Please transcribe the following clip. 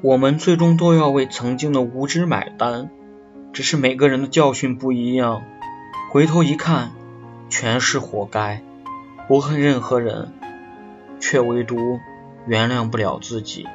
我们最终都要为曾经的无知买单。只是每个人的教训不一样。回头一看全是活该。不恨任何人却唯独原谅不了自己。